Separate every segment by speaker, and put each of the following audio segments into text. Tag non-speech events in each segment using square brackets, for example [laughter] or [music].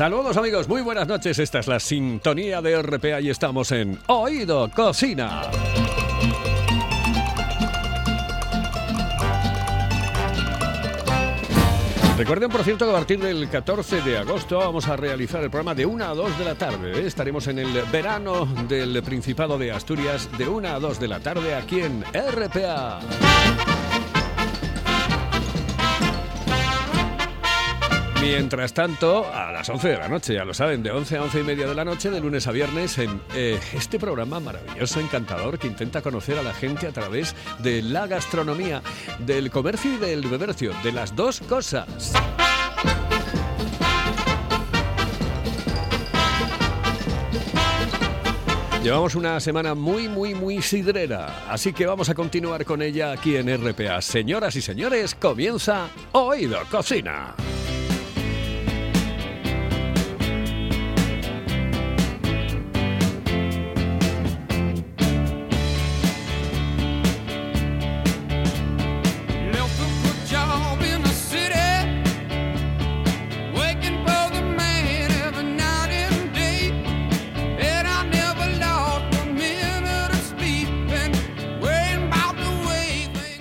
Speaker 1: Saludos amigos, muy buenas noches. Esta es la sintonía de RPA y estamos en Oído Cocina. Recuerden, por cierto, que a partir del 14 de agosto vamos a realizar el programa de 1 a 2 de la tarde. Estaremos en el verano del Principado de Asturias de 1 a 2 de la tarde aquí en RPA. Mientras tanto, a las 11 de la noche, ya lo saben, de 11 a 11 y media de la noche, de lunes a viernes, en eh, este programa maravilloso, encantador, que intenta conocer a la gente a través de la gastronomía, del comercio y del bebercio, de las dos cosas. Llevamos una semana muy, muy, muy sidrera, así que vamos a continuar con ella aquí en RPA. Señoras y señores, comienza Oído Cocina.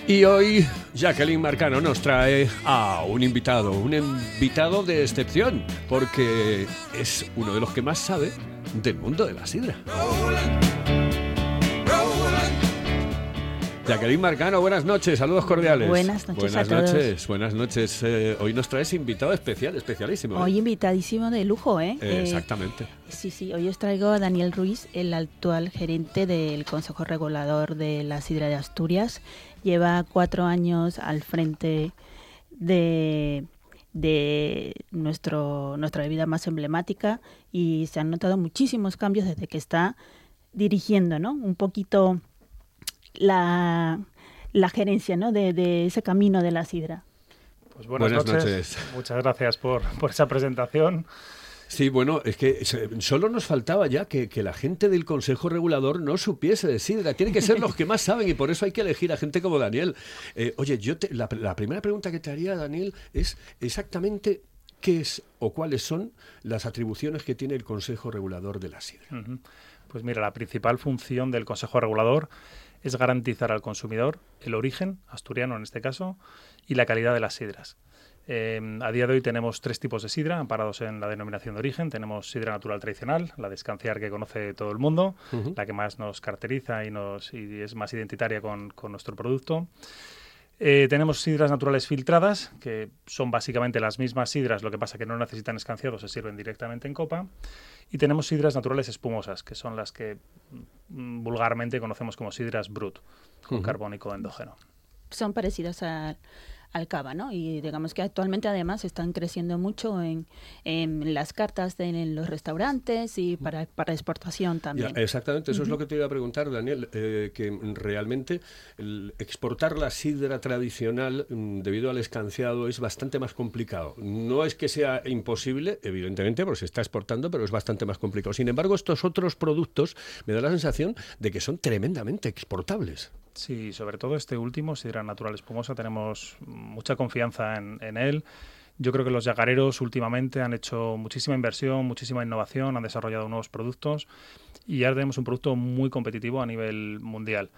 Speaker 1: Y hoy Jacqueline Marcano nos trae a un invitado, un invitado de excepción, porque es uno de los que más sabe del mundo de la sidra. Jacqueline Marcano, buenas noches, saludos cordiales.
Speaker 2: Buenas noches
Speaker 1: buenas
Speaker 2: a todos.
Speaker 1: noches, buenas noches. Eh, hoy nos traes invitado especial, especialísimo. ¿eh?
Speaker 2: Hoy invitadísimo de lujo, ¿eh?
Speaker 1: Eh,
Speaker 2: Eh,
Speaker 1: exactamente.
Speaker 2: sí, sí, hoy os traigo a Daniel Ruiz, el actual gerente del Consejo Regulador de la Sidra de Asturias. Lleva cuatro años al frente de, de nuestro, nuestra bebida más emblemática y se han notado muchísimos cambios desde que está dirigiendo, ¿no? Un poquito la, la gerencia, ¿no? De, de ese camino de la sidra.
Speaker 3: Pues buenas,
Speaker 1: Buenas
Speaker 3: noches.
Speaker 1: noches.
Speaker 3: Muchas gracias por, por esa presentación.
Speaker 1: Sí, bueno, es que solo nos faltaba ya que, que la gente del Consejo Regulador no supiese de sidra. Tienen que ser los que más saben y por eso hay que elegir a gente como Daniel. Eh, oye, yo te- la, primera pregunta que te haría, Daniel, es exactamente qué es o cuáles son las atribuciones que tiene el Consejo Regulador de la sidra.
Speaker 3: Pues mira, la principal función del Consejo Regulador es garantizar al consumidor el origen, asturiano en este caso, y la calidad de las sidras. Eh, a día de hoy tenemos tres tipos de sidra amparados en la denominación de origen. Tenemos sidra natural tradicional, la de escanciar que conoce todo el mundo, la que más nos caracteriza y, nos, y es más identitaria con, con nuestro producto. Eh, tenemos sidras naturales filtradas, que son básicamente las mismas sidras, lo que pasa que no necesitan escanciado, se sirven directamente en copa. Y tenemos sidras naturales espumosas, que son las que mm, vulgarmente conocemos como sidras brut, con
Speaker 1: Ujú.
Speaker 3: carbónico endógeno.
Speaker 2: son parecidas al, al cava, ¿no? Y digamos que actualmente además están creciendo mucho en, en las cartas de en los restaurantes y para, para exportación
Speaker 1: Ya,
Speaker 2: también.
Speaker 1: exactamente, eso es lo que te iba a preguntar, Daniel, eh, que realmente el exportar la sidra tradicional mm, debido al escanciado es bastante más complicado. No es que sea imposible, evidentemente, porque se está exportando, pero es bastante más complicado. Sin embargo, estos otros productos me da la sensación de que son tremendamente exportables.
Speaker 3: Sí, sobre todo este último, sidra natural espumosa, tenemos mucha confianza en, él. Yo creo que los yagareros últimamente han hecho muchísima inversión, muchísima innovación, han desarrollado nuevos productos y ya tenemos un producto muy competitivo a nivel mundial.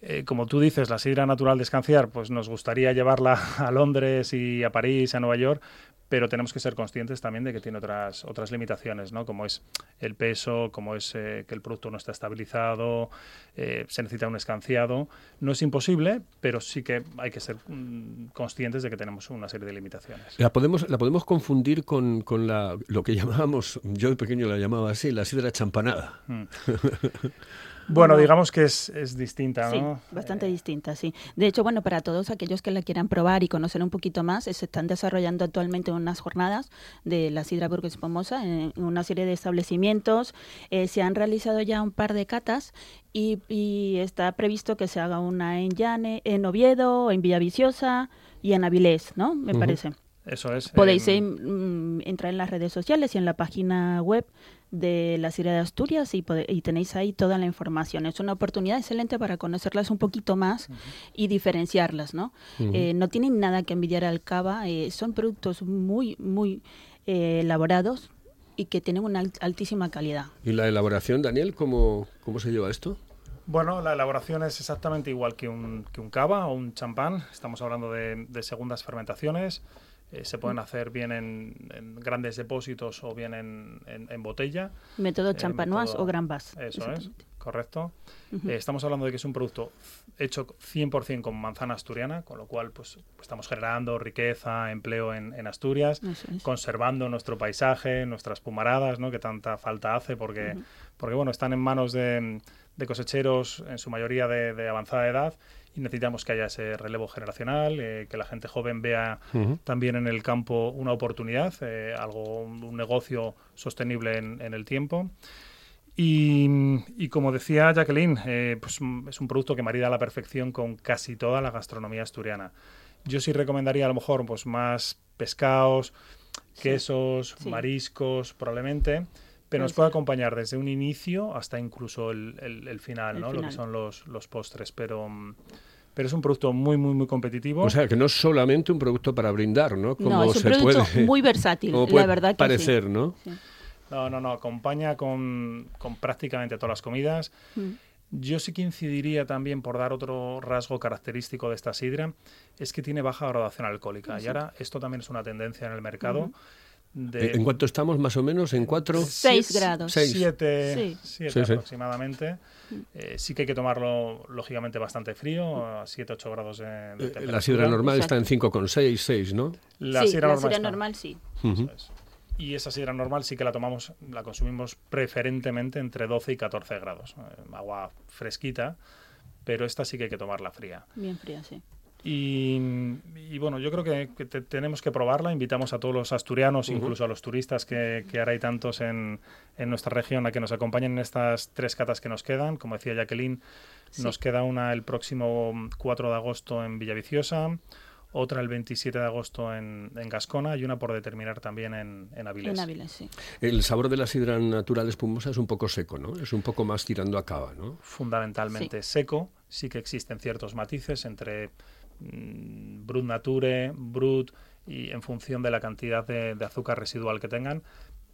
Speaker 3: Eh, como tú dices, la sidra natural de pues nos gustaría llevarla [laughs] a Londres y a París, a Nueva York, pero tenemos que ser conscientes también de que tiene otras, otras limitaciones, ¿no? Como es el peso, como es eh, que el producto no está estabilizado, eh, se necesita un escanciado. No es imposible, pero sí que hay que ser mm, conscientes de que tenemos una serie de limitaciones.
Speaker 1: La podemos, la podemos confundir con, con la, lo que [laughs] llamábamos, yo de pequeño la llamaba así, la sidra champanada.
Speaker 3: Mm. [laughs] Bueno, digamos que es, es distinta,
Speaker 2: Sí,
Speaker 3: ¿no?
Speaker 2: bastante
Speaker 3: Eh,
Speaker 2: distinta, sí. De hecho, bueno, para todos aquellos que la quieran probar y conocer un poquito más, eh, se están desarrollando actualmente unas jornadas de la sidra Burgos Espumosa en, en una serie de establecimientos. Eh, se han realizado ya un par de catas y, y está previsto que se haga una en Llane, en Oviedo, en Villaviciosa y en Avilés, ¿no? Me parece.
Speaker 3: Eso es.
Speaker 2: Podéis eh, entrar en las redes sociales y en la página web de la Sidra de Asturias y, y tenéis ahí toda la información. Es una oportunidad excelente para conocerlas un poquito más y diferenciarlas, ¿no?
Speaker 1: Ujú.
Speaker 2: Eh, no tienen nada que envidiar al cava, eh, son productos muy, muy eh, elaborados y que tienen una alt- altísima calidad.
Speaker 1: ¿Y la elaboración, Daniel, cómo, cómo se lleva esto?
Speaker 3: Bueno, la elaboración es exactamente igual que un, que un cava o un champán. Estamos hablando de, de segundas fermentaciones. Eh, se pueden hacer bien en, en grandes depósitos o bien en, en- en botella.
Speaker 2: Método
Speaker 3: Eh,
Speaker 2: champanoise
Speaker 3: método-
Speaker 2: o Grand Bass.
Speaker 3: Eso es, correcto.
Speaker 2: Ujú.
Speaker 3: Eh, estamos hablando de que es un producto hecho 100% con manzana asturiana, con lo cual pues, estamos generando riqueza, empleo en, Asturias,
Speaker 2: es.
Speaker 3: conservando nuestro paisaje, nuestras pumaradas, ¿no? que tanta falta hace, porque, porque bueno, están en manos de, de cosecheros, en su mayoría de, de avanzada edad, y necesitamos que haya ese relevo generacional, eh, que la gente joven vea también en el campo una oportunidad, eh, algo, un, negocio sostenible en, en el tiempo. Y, y como decía Jacqueline, eh, pues, mm, es un producto que marida a la perfección con casi toda la gastronomía asturiana. Yo sí recomendaría a lo mejor pues, más pescados, quesos,
Speaker 2: sí.
Speaker 3: mariscos, probablemente, pero nos
Speaker 2: Puede
Speaker 3: puede acompañar desde un inicio hasta incluso el, el- el final,
Speaker 2: El
Speaker 3: ¿no? lo que son los, los postres. Pero, pero es un producto muy, muy, muy competitivo.
Speaker 1: O sea, que no es solamente un producto para brindar, ¿no? Como
Speaker 2: No, es un
Speaker 1: se
Speaker 2: producto
Speaker 1: puede, [laughs]
Speaker 2: muy versátil,
Speaker 1: como
Speaker 2: la verdad que sí.
Speaker 1: parecer, ¿no?
Speaker 2: Sí.
Speaker 3: No, no, no, acompaña con, con prácticamente todas las comidas.
Speaker 2: Mm.
Speaker 3: Yo sí que incidiría también por dar otro rasgo característico de esta sidra, es que tiene baja graduación alcohólica. Y ahora esto también es una tendencia en el mercado. De
Speaker 1: Eh, ¿En cuánto estamos más o menos? ¿En cuatro?
Speaker 2: Seis
Speaker 3: sie-
Speaker 2: grados.
Speaker 1: Seis.
Speaker 3: Siete,
Speaker 2: Sí.
Speaker 3: siete
Speaker 1: Sí, sí.
Speaker 3: aproximadamente. Eh, sí que hay que tomarlo, lógicamente, bastante frío, a 7-8 grados de, de
Speaker 1: Eh,
Speaker 3: temperatura.
Speaker 1: La sidra normal está en
Speaker 2: Exacto.
Speaker 1: 5,6, 6, ¿no?
Speaker 3: La
Speaker 2: sí,
Speaker 3: sidra
Speaker 2: la
Speaker 3: normal
Speaker 2: sidra normal sí.
Speaker 3: Es. Y esa sidra normal sí que la tomamos, la consumimos preferentemente entre 12 y 14 grados. Eh, agua fresquita, pero esta sí que hay que tomarla fría.
Speaker 2: Bien fría, sí.
Speaker 3: Y, y bueno, yo creo que, que te- tenemos que probarla. Invitamos a todos los asturianos, incluso a los turistas, que, que ahora hay tantos en, en nuestra región, a que nos acompañen en estas tres catas que nos quedan. Como decía Jacqueline,
Speaker 2: Sí.
Speaker 3: nos queda una el próximo 4 de agosto en Villaviciosa, otra el 27 de agosto en, en Gascona y una por determinar también en, en Avilés.
Speaker 2: En Ávila, sí.
Speaker 1: El sabor de la sidra natural espumosa es un poco seco, ¿no? Es un poco más tirando a cava, ¿no?
Speaker 3: fundamentalmente seco. Sí que existen ciertos matices entre Brut Nature, Brut y en función de la cantidad de, de azúcar residual que tengan,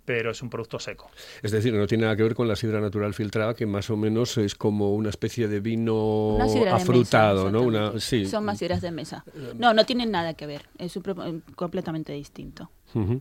Speaker 3: pero es un producto seco.
Speaker 1: Es decir, no tiene nada que ver con la sidra natural filtrada, que más o menos es como una especie de vino
Speaker 2: Una sidra de
Speaker 1: afrutado,
Speaker 2: mesa,
Speaker 1: ¿no? Una, sí.
Speaker 2: Son más sidras de mesa. No, no tienen nada que ver. Es un pro- eh, completamente distinto.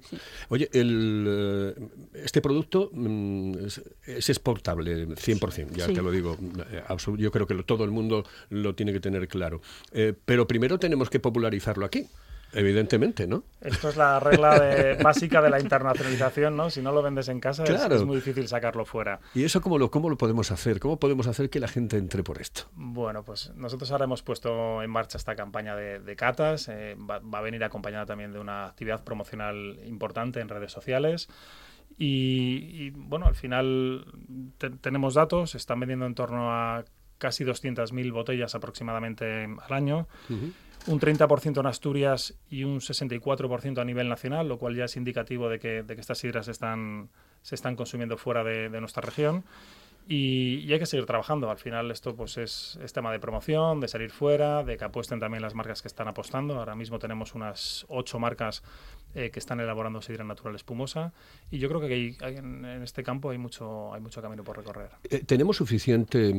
Speaker 2: Sí.
Speaker 1: Oye, el, eh, este producto mm, es, es exportable 100%, ya
Speaker 2: Sí.
Speaker 1: te lo digo. eh, Yo creo que lo- todo el mundo lo tiene que tener claro. Eh, pero primero tenemos que popularizarlo aquí, evidentemente, ¿no?
Speaker 3: Esto es la regla de- básica de la internacionalización, ¿no? Si no lo vendes en casa es-
Speaker 1: Claro.
Speaker 3: es, muy difícil sacarlo fuera.
Speaker 1: ¿Y eso cómo lo, cómo lo podemos hacer? ¿Cómo podemos hacer que la gente entre por esto?
Speaker 3: Bueno, pues nosotros ahora hemos puesto en marcha esta campaña de, de catas. eh, va, va a venir acompañada también de una actividad promocional importante en redes sociales. Y, y, bueno, al final te- tenemos datos, se están vendiendo en torno a casi 200.000 botellas aproximadamente al año, un 30% en Asturias y un 64% a nivel nacional, lo cual ya es indicativo de que, de que estas sidras están, se están consumiendo fuera de, nuestra región. Y, hay que seguir trabajando. Al final esto pues es, es tema de promoción, de salir fuera, de que apuesten también las marcas que están apostando. Ahora mismo tenemos unas ocho marcas eh, que están elaborando sidra natural espumosa y yo creo que en, este campo hay mucho, hay mucho camino por recorrer.
Speaker 1: Eh, ¿Tenemos suficiente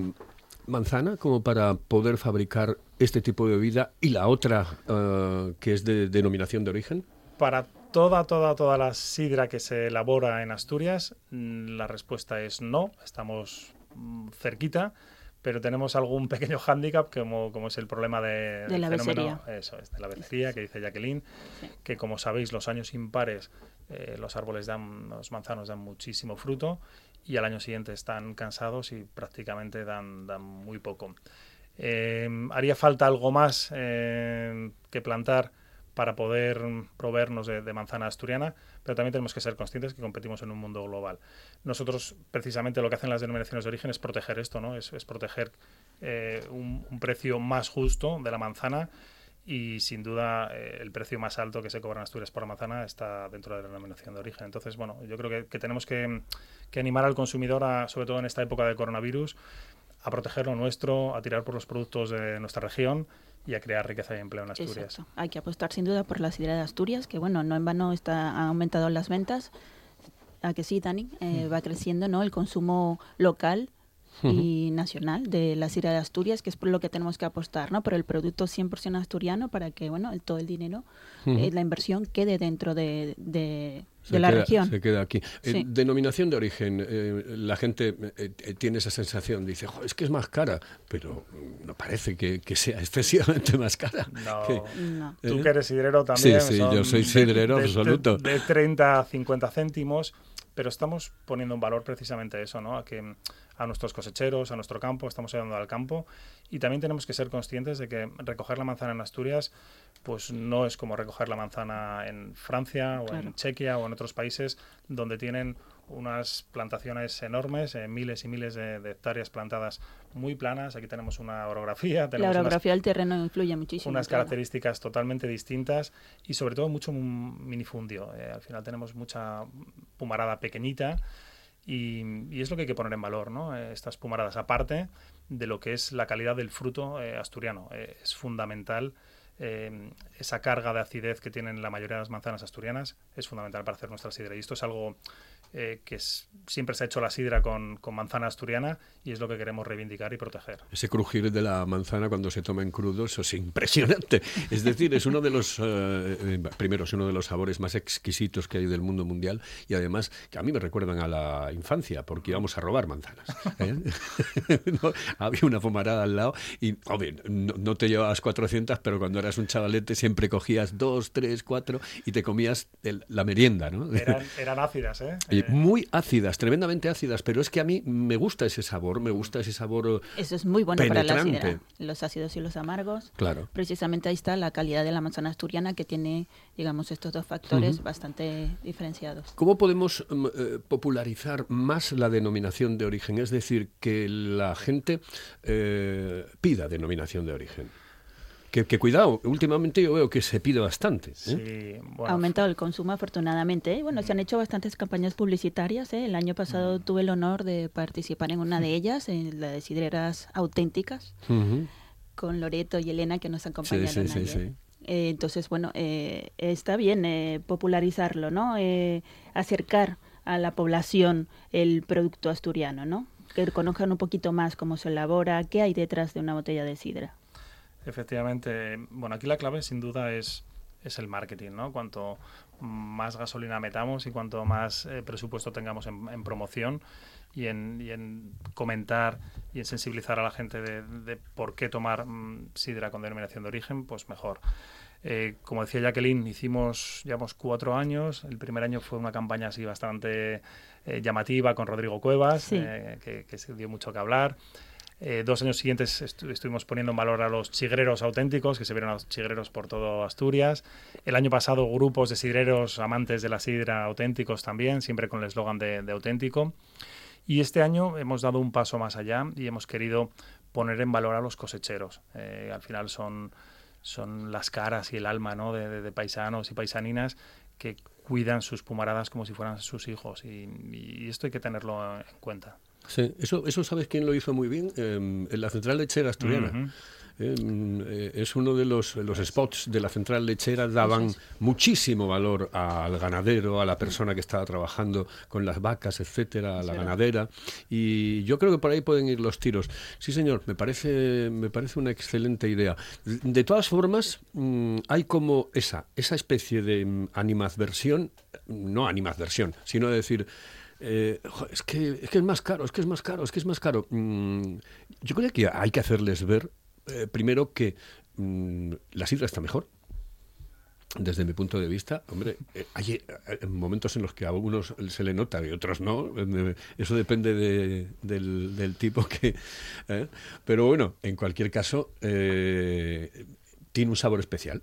Speaker 1: manzana como para poder fabricar este tipo de bebida y la otra eh, que es de denominación de origen?
Speaker 3: Para toda, toda, toda la sidra que se elabora en Asturias, mm, la respuesta es no. Estamos mm, cerquita, pero tenemos algún pequeño [laughs] hándicap, como, como es el problema de,
Speaker 2: la
Speaker 3: fenómeno-
Speaker 2: becería.
Speaker 3: Eso es, de la becería, que dice Jacqueline,
Speaker 2: Sí.
Speaker 3: que como sabéis, los años impares, eh, los árboles dan, los manzanos dan muchísimo fruto. Y al año siguiente están cansados y prácticamente dan, dan muy poco. Eh, haría falta algo más eh, que plantar para poder proveernos de, manzana asturiana, pero también tenemos que ser conscientes que competimos en un mundo global. Nosotros, precisamente, lo que hacen las denominaciones de origen es proteger esto, ¿no? Es, proteger eh, un, precio más justo de la manzana y, sin duda, eh, el precio más alto que se cobra en Asturias por la manzana está dentro de la denominación de origen. Entonces, bueno, yo creo que, tenemos que, animar al consumidor, sobre todo en esta época de coronavirus, a proteger lo nuestro, a tirar por los productos de nuestra región y a crear riqueza y empleo en Asturias. Exacto.
Speaker 2: Hay que apostar sin duda por la sidra de Asturias, que bueno, no en vano está, han aumentado las ventas. A que sí, Dani, eh, va creciendo ¿no? el consumo local y nacional de la sidra de Asturias, que es por lo que tenemos que apostar, ¿no? Por el producto 100% asturiano para que, bueno, todo el dinero, eh, la inversión quede dentro de, de, la región.
Speaker 1: Se queda aquí. Eh, denominación de origen, eh, la gente tiene esa sensación, dice, es que es más cara, pero no parece que, sea excesivamente [laughs] más cara.
Speaker 3: No, Tú que eres sidrero también.
Speaker 1: Sí, sí, yo soy sidrero absoluto.
Speaker 3: De, 30 a 50 céntimos, pero estamos poniendo un valor precisamente a eso, ¿no? A que a nuestros cosecheros, a nuestro campo, estamos ayudando al campo y también tenemos que ser conscientes de que recoger la manzana en Asturias pues no es como recoger la manzana en Francia o en Chequia o en otros países donde tienen unas plantaciones enormes, eh, miles y miles de, hectáreas plantadas muy planas. Aquí tenemos una orografía.
Speaker 2: la orografía del terreno influye muchísimo.
Speaker 3: Unas características totalmente distintas y sobre todo mucho minifundio. Eh, al final tenemos mucha pumarada pequeñita y, es lo que hay que poner en valor, ¿no? Eh, estas pumaradas, aparte de lo que es la calidad del fruto eh, asturiano. Eh, es fundamental esa carga de acidez que tienen la mayoría de las manzanas asturianas, es fundamental para hacer nuestra sidra. Y esto es algo eh, que siempre se ha hecho la sidra con, manzana asturiana y es lo que queremos reivindicar y proteger.
Speaker 1: Ese crujir de la manzana cuando se toma en crudo, eso es impresionante. Es decir, es uno de los, eh, eh, primero, es uno de los sabores más exquisitos que hay del mundo mundial y además que a mí me recuerdan a la infancia porque íbamos a robar manzanas. [laughs] Había una fumarada al lado y, obvio, no, te llevabas 400, pero cuando eras un chavalete siempre cogías dos, tres, cuatro y te comías la merienda, ¿no?
Speaker 3: Eran, eran ácidas, ¿eh?
Speaker 1: Muy ácidas, tremendamente ácidas, pero es que a mí me gusta ese sabor, me gusta ese sabor
Speaker 2: Eso es muy bueno para la sidra, los ácidos y los amargos.
Speaker 1: Claro.
Speaker 2: Precisamente ahí está la calidad de la manzana asturiana que tiene, digamos, estos dos factores bastante diferenciados.
Speaker 1: ¿Cómo podemos mm, eh, popularizar más la denominación de origen? Es decir, que la gente eh, pida denominación de origen. Que, cuidado, últimamente yo veo que se pide bastante.
Speaker 2: ¿eh? Ha aumentado el consumo afortunadamente. ¿eh? Bueno, se han hecho bastantes campañas publicitarias. ¿eh? El año pasado tuve el honor de participar en una de ellas, en la de Sidreras Auténticas, con Loreto y Elena que nos acompañaron. Sí, sí, entonces, bueno, está bien popularizarlo, ¿no? acercar a la población el producto asturiano, ¿no? Que conozcan un poquito más cómo se elabora, qué hay detrás de una botella de sidra.
Speaker 3: Efectivamente, bueno, aquí la clave sin duda es, es el marketing, ¿no? Cuanto más gasolina metamos y cuanto más eh, presupuesto tengamos en, promoción y en, y en, comentar y en sensibilizar a la gente de, por qué tomar mm, sidra con denominación de origen, pues mejor. Eh, como decía Jacqueline, hicimos, llevamos cuatro años. El primer año fue una campaña así bastante eh, llamativa con Rodrigo Cuevas, que, que, se dio mucho que hablar. Eh, dos años siguientes estuvimos poniendo en valor a los chigreros auténticos, que se vieron a los chigreros por todo Asturias. El año pasado grupos de sidreros amantes de la sidra auténticos también, siempre con el eslogan de, auténtico. Y este año hemos dado un paso más allá y hemos querido poner en valor a los cosecheros. Eh, al final son, son las caras y el alma ¿no? de, paisanos y paisaninas que cuidan sus pumaradas como si fueran sus hijos y esto hay que tenerlo en cuenta.
Speaker 1: Sí, eso, eso sabes quién lo hizo muy bien, em, en la central lechera asturiana. Em, eh, es uno de los, los spots de la central lechera, daban muchísimo valor al ganadero, a la persona que estaba trabajando con las vacas, etcétera, a la ganadera. Y yo creo que por ahí pueden ir los tiros. Sí, señor, me parece, me parece una excelente idea. De todas formas, mm, hay como esa, esa especie de mm, animadversión, no animadversión, sino decir eh, es, que, es que es más caro, es que es más caro, es que es más caro. Mm, yo creo que hay que hacerles ver, eh, primero, que mm, la sidra está mejor. desde mi punto de vista, hombre, eh, hay eh, momentos en los que a algunos se le nota y otros no. Eso depende del, tipo que. Pero bueno, en cualquier caso, tiene un sabor especial.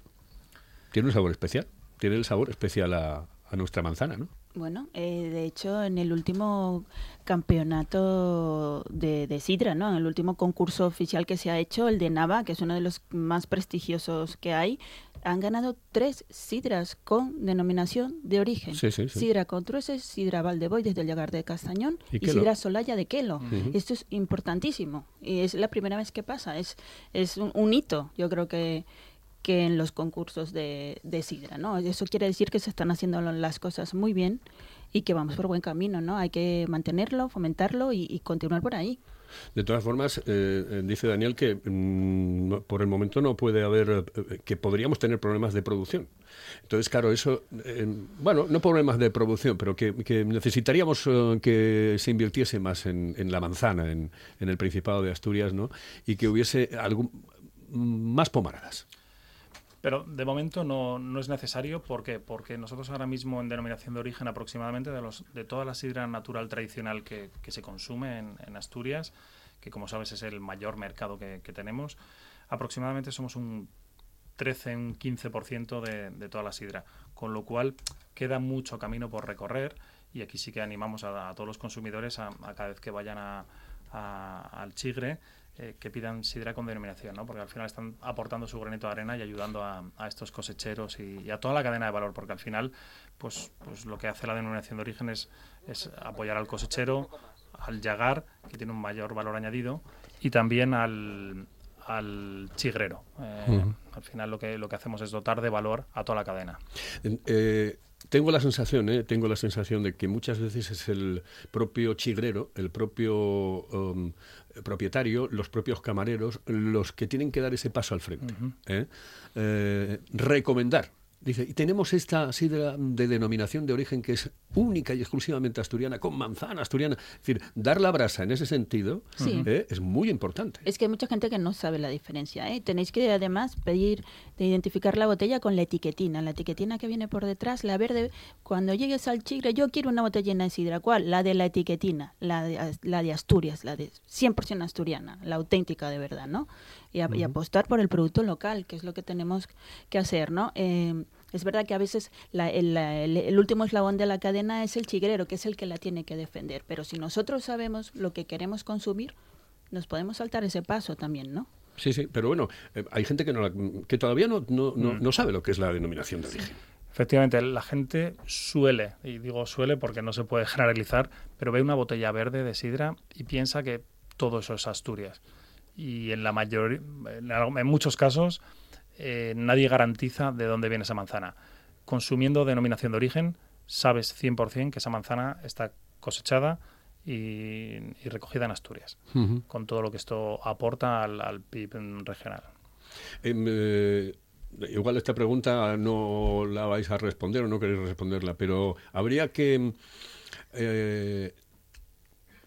Speaker 1: Tiene un sabor especial. Tiene el sabor especial a, a nuestra manzana, ¿no?
Speaker 2: Bueno, eh, de hecho, en el último campeonato de, de, Sidra, ¿no? En el último concurso oficial que se ha hecho, el de Nava, que es uno de los más prestigiosos que hay, han ganado tres sidras con denominación de origen.
Speaker 1: Sí, sí,
Speaker 2: Sidra Contrueses, Sidra Valdeboy desde el Llagar de Castañón y, Sidra Solaya de Quelo. Esto es importantísimo y es la primera vez que pasa. Es, es un hito, yo creo que que en los concursos de, de sidra, ¿no? Eso quiere decir que se están haciendo las cosas muy bien y que vamos por buen camino, ¿no? Hay que mantenerlo, fomentarlo y, continuar por ahí.
Speaker 1: De todas formas, eh, eh, dice Daniel que mm, por el momento no puede haber, eh, que podríamos tener problemas de producción. Entonces, claro, eso, bueno, no problemas de producción, pero que, necesitaríamos que se invirtiese más en, en la manzana, en, en, el Principado de Asturias, ¿no? Y que hubiese algún, más pomaradas.
Speaker 3: Pero de momento no, no es necesario. ¿Por qué? Porque nosotros ahora mismo en denominación de origen aproximadamente de, los, de toda la sidra natural tradicional que, que se consume en, Asturias, que como sabes es el mayor mercado que, que tenemos, aproximadamente somos un 13, un 15% de, de toda la sidra. Con lo cual queda mucho camino por recorrer y aquí sí que animamos a, todos los consumidores a, a, cada vez que vayan a, al Chigre eh, que pidan sidra con denominación, ¿no? porque al final están aportando su granito de arena y ayudando a, estos cosecheros y, a toda la cadena de valor, porque al final pues, pues lo que hace la denominación de origen es, es apoyar al cosechero, al llagar, que tiene un mayor valor añadido, y también al, al chigrero. Eh, al final lo que, lo que hacemos es dotar de valor a toda la cadena.
Speaker 1: Eh, tengo la sensación, ¿eh? tengo la sensación de que muchas veces es el propio chigrero, el propio um, propietario, los propios camareros, los que tienen que dar ese paso al frente. ¿eh? Eh, recomendar Dice, y tenemos esta sidra de denominación de origen que es única y exclusivamente asturiana, con manzana asturiana. Es decir, dar la brasa en ese sentido ¿eh? es muy importante.
Speaker 2: Es que hay mucha gente que no sabe la diferencia. ¿eh? Tenéis que además pedir de identificar la botella con la etiquetina. La etiquetina que viene por detrás, la verde, cuando llegues al chigre, yo quiero una botella de sidra. ¿Cuál? La de la etiquetina, la de, la de Asturias, la de 100% asturiana, la auténtica de verdad, ¿no? Y, apostar por el producto local, que es lo que tenemos que hacer, ¿no? Eh, es verdad que a veces el, último eslabón de la cadena es el chigrero, que es el que la tiene que defender, pero si nosotros sabemos lo que queremos consumir, nos podemos saltar ese paso también, ¿no?
Speaker 1: Sí, sí, pero bueno, eh, hay gente que, no que todavía no, no, no, mm. no, sabe lo que es la denominación de origen.
Speaker 3: Efectivamente, la gente suele, y digo suele porque no se puede generalizar, pero ve una botella verde de sidra y piensa que todo eso es Asturias y en la mayor, en, muchos casos eh, nadie garantiza de dónde viene esa manzana. Consumiendo denominación de origen, sabes 100% que esa manzana está cosechada y, recogida en Asturias, con todo lo que esto aporta al, PIB regional.
Speaker 1: Em, eh, igual esta pregunta no la vais a responder o no queréis responderla, pero habría que eh,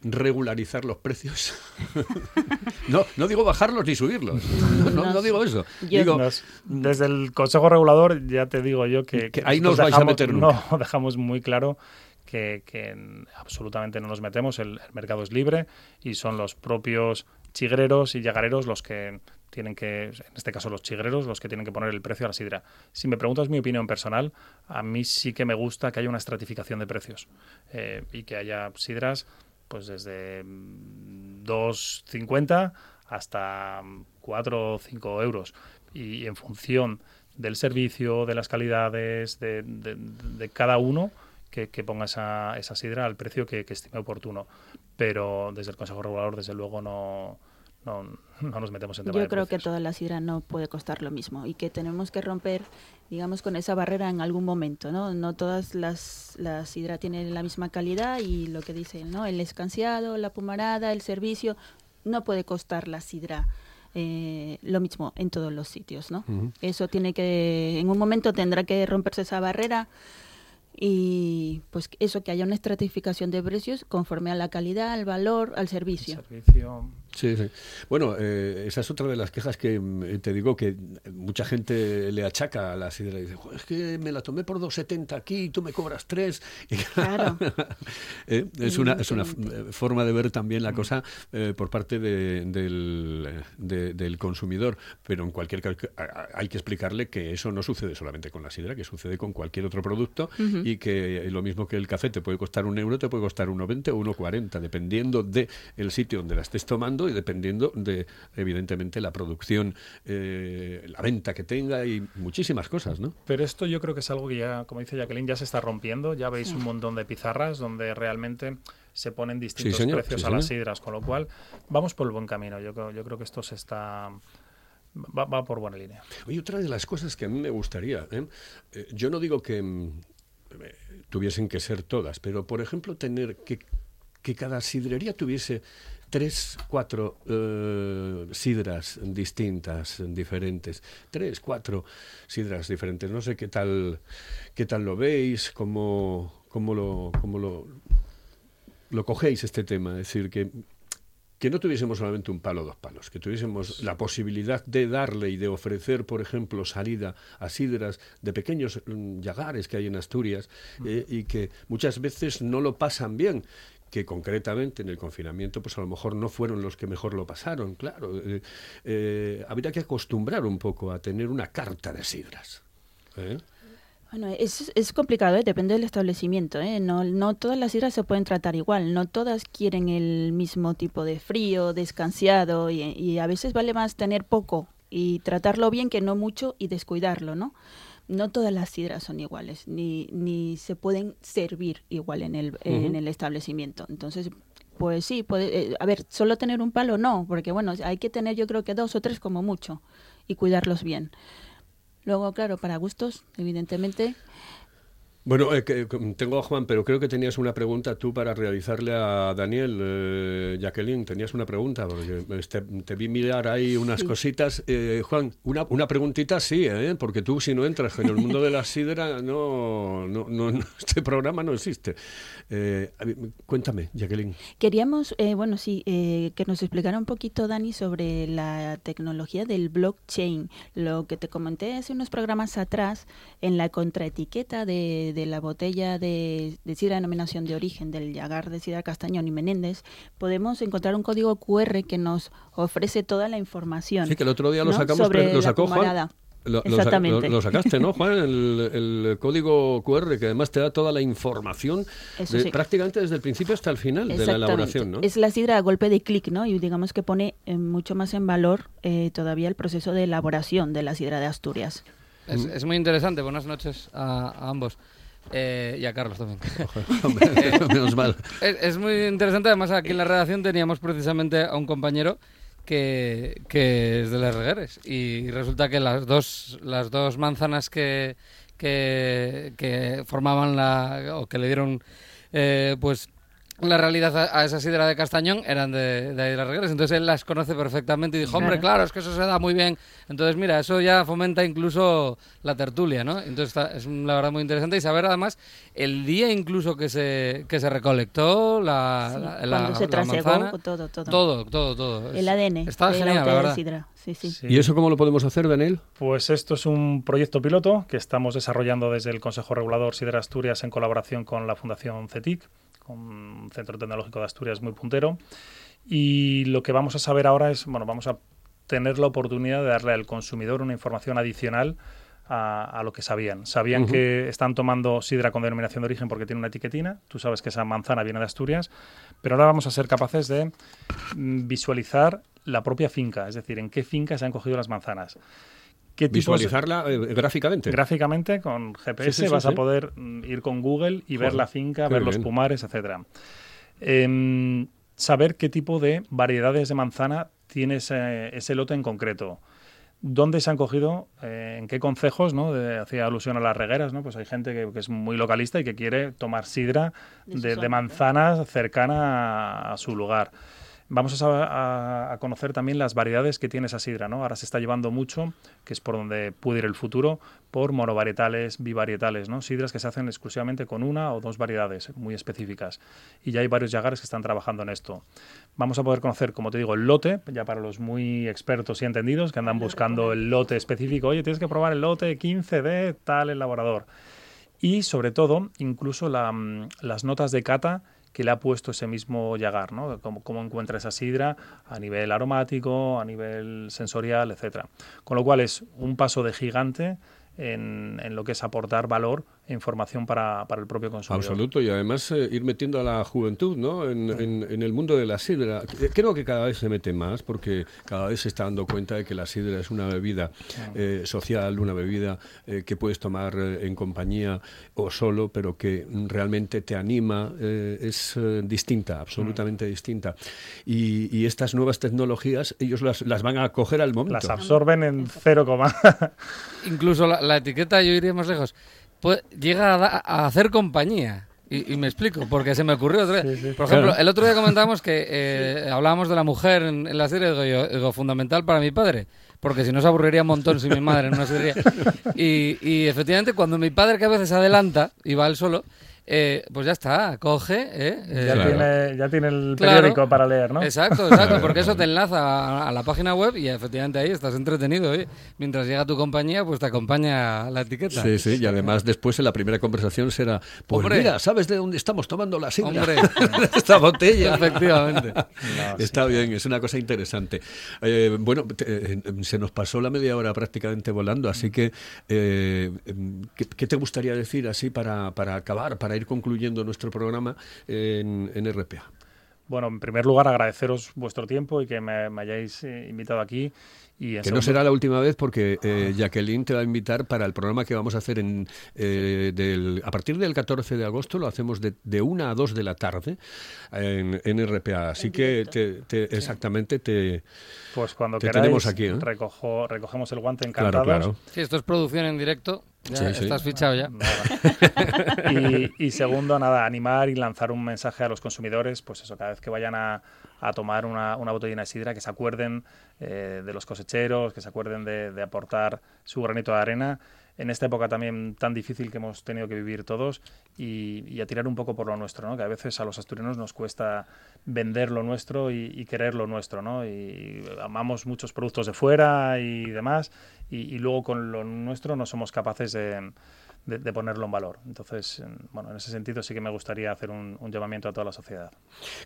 Speaker 1: regularizar los precios. [laughs] no, no digo bajarlos ni subirlos. No, digo eso. Digo,
Speaker 3: desde el Consejo Regulador ya te digo yo que,
Speaker 1: ahí nos vais a meter
Speaker 3: No, [laughs] dejamos muy claro que, absolutamente no nos metemos. El, mercado es libre y son los propios chigreros y llagareros los que tienen que, en este caso los chigreros, los que tienen que poner el precio a la sidra. Si me preguntas mi opinión personal, a mí sí que me gusta que haya una estratificación de precios eh, y que haya sidras pues desde 2,50 mm, hasta 4 o 5 euros. Y en función del servicio, de las calidades, de, de, cada uno, que, ponga esa, esa, sidra al precio que estime oportuno. Pero desde el Consejo Regulador, desde luego, no, no, no nos metemos en tema
Speaker 2: Yo creo que toda la sidra no puede costar lo mismo y que tenemos que romper, digamos, con esa barrera en algún momento, ¿no? No todas las la sidra tienen la misma calidad y lo que dicen, ¿no? El escanciado, la pumarada, el servicio, no puede costar la sidra. Eh, lo mismo en todos los sitios, ¿no? Eso tiene que, en un momento tendrá que romperse esa barrera y pues eso que haya una estratificación de precios conforme a la calidad, al valor, al servicio.
Speaker 3: servicio
Speaker 1: Sí, sí. Bueno, eh, esa es otra de las quejas que mm, te digo que mucha gente le achaca a la sidra y dice, es que me la tomé por 2,70 aquí y tú me cobras 3. [laughs]
Speaker 2: claro. [laughs]
Speaker 1: Eh, es, una, es una forma de ver también la cosa eh, por parte del, del consumidor, pero en cualquier caso hay que explicarle que eso no sucede solamente con la sidra, que sucede con cualquier otro producto y que lo mismo que el café te puede costar un euro, te puede costar 1,20 o 1,40, dependiendo del el sitio donde la estés tomando y dependiendo de, evidentemente, la producción, eh, la venta que tenga y muchísimas cosas, ¿no?
Speaker 3: Pero esto yo creo que es algo que ya, como dice Jacqueline, ya se está rompiendo. Ya veis un montón de pizarras donde realmente se ponen distintos precios a las sidras, con lo cual vamos por el buen camino. Yo, yo creo que esto se está... Va, por buena línea.
Speaker 1: Oye, otra de las cosas que a mí me gustaría, ¿eh? Eh, yo no digo que mm, tuviesen que ser todas, pero por ejemplo tener que, que cada sidrería tuviese tres, cuatro eh, sidras distintas, diferentes, tres, cuatro sidras diferentes. No sé qué tal, qué tal lo veis, cómo, cómo lo, cómo lo, lo cogéis este tema, es decir, que que no tuviésemos solamente un palo dos palos, que tuviésemos la posibilidad de darle y de ofrecer, por ejemplo, salida a sidras de pequeños mm, llagares que hay en Asturias eh, y que muchas veces no lo pasan bien que concretamente en el confinamiento pues a lo mejor no fueron los que mejor lo pasaron, claro. Eh, eh, habría que acostumbrar un poco a tener una carta de sidras. ¿eh?
Speaker 2: Bueno, es, es complicado, depende del establecimiento. No, no todas las sidras se pueden tratar igual, no todas quieren el mismo tipo de frío, descanseado, y, y a veces vale más tener poco y tratarlo bien que no mucho y descuidarlo, ¿no? No todas las sidras son iguales, ni, ni se pueden servir igual en el, en el establecimiento. Entonces, pues sí, puede, eh, a ver, solo tener un palo no, porque bueno, hay que tener yo creo que dos o tres como mucho y cuidarlos bien. Luego, claro, para gustos, evidentemente,
Speaker 1: bueno, eh, tengo a Juan, pero creo que tenías una pregunta tú para realizarle a Daniel. Eh, Jacqueline, tenías una pregunta, porque este, te, vi mirar ahí unas cositas. Eh, Juan, una, una preguntita sí, ¿eh? porque tú si no entras en el mundo de la sidra, no, no, no, [laughs] este programa no existe. cuéntame, Jacqueline.
Speaker 2: Queríamos, bueno, sí, que nos explicara un poquito, Dani, sobre la tecnología del blockchain. Lo que te comenté hace unos programas atrás, en la contraetiqueta de de la botella de, de sidra de denominación de origen del Yagar de sidra Castañón y Menéndez, podemos encontrar un código QR que nos ofrece toda la información.
Speaker 1: Sí, que el otro día lo sacamos,
Speaker 2: sobre
Speaker 1: lo sacó
Speaker 2: Juan.
Speaker 1: Lo, Exactamente. Lo, sacaste, ¿no, [laughs] Juan? El, código QR que además te da toda la información prácticamente desde el principio hasta el final de la elaboración, ¿no?
Speaker 2: Es la sidra a golpe de clic, ¿no? Y digamos que pone eh, mucho más en valor eh, todavía el proceso de elaboración de la sidra de Asturias.
Speaker 4: Es, muy interesante. Buenas noches a ambos. Eh, y a Carlos también. [laughs] [laughs]
Speaker 1: Menos mal.
Speaker 4: Es, muy interesante, además aquí en la redacción teníamos precisamente a un compañero que, que es de las regueres y resulta que las dos, las dos manzanas que, que, formaban la, o que le dieron eh, pues la realidad a, esa sidra de Castañón eran de, de las regueras, entonces él las conoce perfectamente y dijo, hombre, claro, es que eso se da muy bien. Entonces, mira, eso ya fomenta incluso la tertulia, ¿no? Entonces es la verdad muy interesante y saber además el día incluso que se, que se recolectó la,
Speaker 2: la, se
Speaker 4: todo,
Speaker 2: todo.
Speaker 4: Todo, todo, todo.
Speaker 2: El ADN.
Speaker 4: Está genial, la verdad.
Speaker 2: Sí, sí.
Speaker 1: ¿Y eso cómo lo podemos hacer, Daniel?
Speaker 3: Pues esto es un proyecto piloto que estamos desarrollando desde el Consejo Regulador Sidra Asturias en colaboración con la Fundación CETIC un centro tecnológico de Asturias muy puntero. Y lo que vamos a saber ahora es, bueno, vamos a tener la oportunidad de darle al consumidor una información adicional a, lo que sabían. Sabían que están tomando sidra con denominación de origen porque tiene una etiquetina. Tú sabes que esa manzana viene de Asturias. Pero ahora vamos a ser capaces de mm, visualizar la propia finca, es decir, en qué finca se han cogido las manzanas.
Speaker 1: Visualizarla eh, gráficamente.
Speaker 3: Gráficamente, con GPS vas a poder mm, ir con Google y ver la finca, ver los pumares, etcétera. Em, saber qué tipo de variedades de manzana tiene ese, lote en concreto. ¿Dónde se han cogido? Eh, ¿En qué concejos? ¿no? hacía alusión a las regueras, ¿no? Pues hay gente que, es muy localista y que quiere tomar sidra de, manzanas cercana a, su lugar. Vamos a, conocer también las variedades que tiene esa sidra, ¿no? Ahora se está llevando mucho, que es por donde puede ir el futuro, por monovarietales, bivarietales, ¿no? Sidras que se hacen exclusivamente con una o dos variedades muy específicas. Y ya hay varios yagares que están trabajando en esto. Vamos a poder conocer, como te digo, el lote, ya para los muy expertos y entendidos que andan buscando el lote específico. Oye, tienes que probar el lote 15 de tal elaborador. Y sobre todo, incluso mm, las notas de cata que le ha puesto ese mismo Yagar, ¿no? Cómo, cómo, encuentra esa sidra a nivel aromático, a nivel sensorial, etcétera. Con lo cual es un paso de gigante en, en, lo que es aportar valor información para, para el propio consumidor.
Speaker 1: Absoluto, y además eh, ir metiendo a la juventud ¿no? En, en, el mundo de la sidra. Creo que cada vez se mete más porque cada vez se está dando cuenta de que la sidra es una bebida eh, social, una bebida eh, que puedes tomar en compañía o solo, pero que realmente te anima, es distinta, absolutamente distinta. Y, y, estas nuevas tecnologías, ellos las, las, van a coger al momento.
Speaker 3: Las absorben en cero coma.
Speaker 4: Incluso la, la etiqueta, yo iría más lejos llega a, hacer compañía. Y, me explico, porque se me ocurrió otra vez. Por ejemplo, el otro día comentábamos que [laughs] eh, hablábamos de la mujer en, la serie, digo, fundamental para mi padre, porque si no se aburriría un montón si mi madre en una serie. Y, y efectivamente, cuando mi padre que a veces adelanta y va él solo, eh, pues ya está, coge. ¿eh?
Speaker 3: Ya, eh, tiene, ya, tiene, el periódico para leer, ¿no?
Speaker 4: Exacto, exacto, porque eso [laughs] te enlaza a, la página web y efectivamente ahí estás entretenido. Mientras llega tu compañía, pues te acompaña la etiqueta.
Speaker 1: Sí, sí, y además después en la primera conversación será, pues mira, ¿sabes de dónde estamos tomando la sidra?
Speaker 4: Hombre, [laughs]
Speaker 1: esta botella.
Speaker 4: Efectivamente. [laughs]
Speaker 1: está bien, es una cosa interesante. bueno, se nos pasó la media hora prácticamente volando, así que, ¿qué, te gustaría decir así para, para acabar, para ir concluyendo nuestro programa en, RPA.
Speaker 3: Bueno, en primer lugar, agradeceros vuestro tiempo y que me, hayáis eh, invitado aquí. Y
Speaker 1: que no será la última vez porque eh, Jacqueline te va a invitar para el programa que vamos a hacer en, eh, del, a partir del 14 de agosto, lo hacemos de, de 1 a 2 de la tarde en, RPA. Así que te, exactamente te,
Speaker 3: pues cuando tenemos aquí. Recojo, recogemos el guante encantados. Claro, claro.
Speaker 4: Sí, esto es producción en directo. Ya estás fichado ya. [laughs]
Speaker 3: y, segundo, nada, animar y lanzar un mensaje a los consumidores, pues eso, cada vez que vayan a, tomar una, una, botellina de sidra, que se acuerden eh, de los cosecheros, que se acuerden de, aportar su granito de arena en esta época también tan difícil que hemos tenido que vivir todos y, a tirar un poco por lo nuestro, ¿no? que a veces a los asturianos nos cuesta vender lo nuestro y, querer lo nuestro, ¿no? y amamos muchos productos de fuera y demás y, luego con lo nuestro no somos capaces de, de, ponerlo en valor. Entonces, bueno, en ese sentido sí que me gustaría hacer un, llamamiento a toda la sociedad.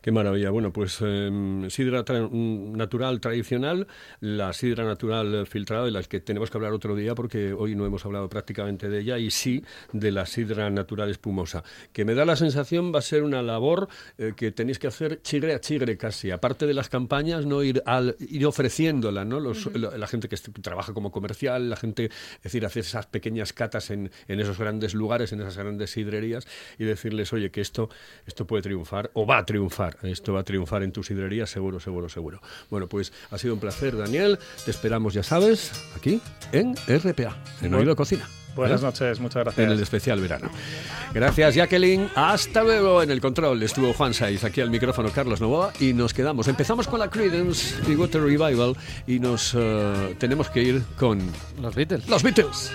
Speaker 1: Qué maravilla. Bueno, pues em, sidra natural tradicional, la sidra natural filtrada, de las que tenemos que hablar otro día porque hoy no hemos hablado prácticamente de ella, y sí de la sidra natural espumosa, que me da la sensación va a ser una labor eh, que tenéis que hacer chigre a chigre casi, aparte de las campañas, no ir, al, ir ofreciéndola, ¿no? la, gente que trabaja como comercial, la gente, es decir, hacer esas pequeñas catas en, en esos grandes lugares, en esas grandes sidrerías y decirles, oye, que esto, esto puede triunfar o va a triunfar, esto va a triunfar en tu sidrería, seguro, seguro, seguro. Bueno, pues ha sido un placer, Daniel. Te esperamos, ya sabes, aquí en RPA, en Oído Cocina.
Speaker 3: Buenas ¿Eh? noches, muchas gracias.
Speaker 1: En el especial verano. Gracias, Jacqueline. Hasta luego. En el control estuvo Juan Saiz, aquí al micrófono Carlos Novoa y nos quedamos. Empezamos con la Credence y Water Revival y nos uh, tenemos que ir con
Speaker 4: los Beatles.
Speaker 1: Los Beatles.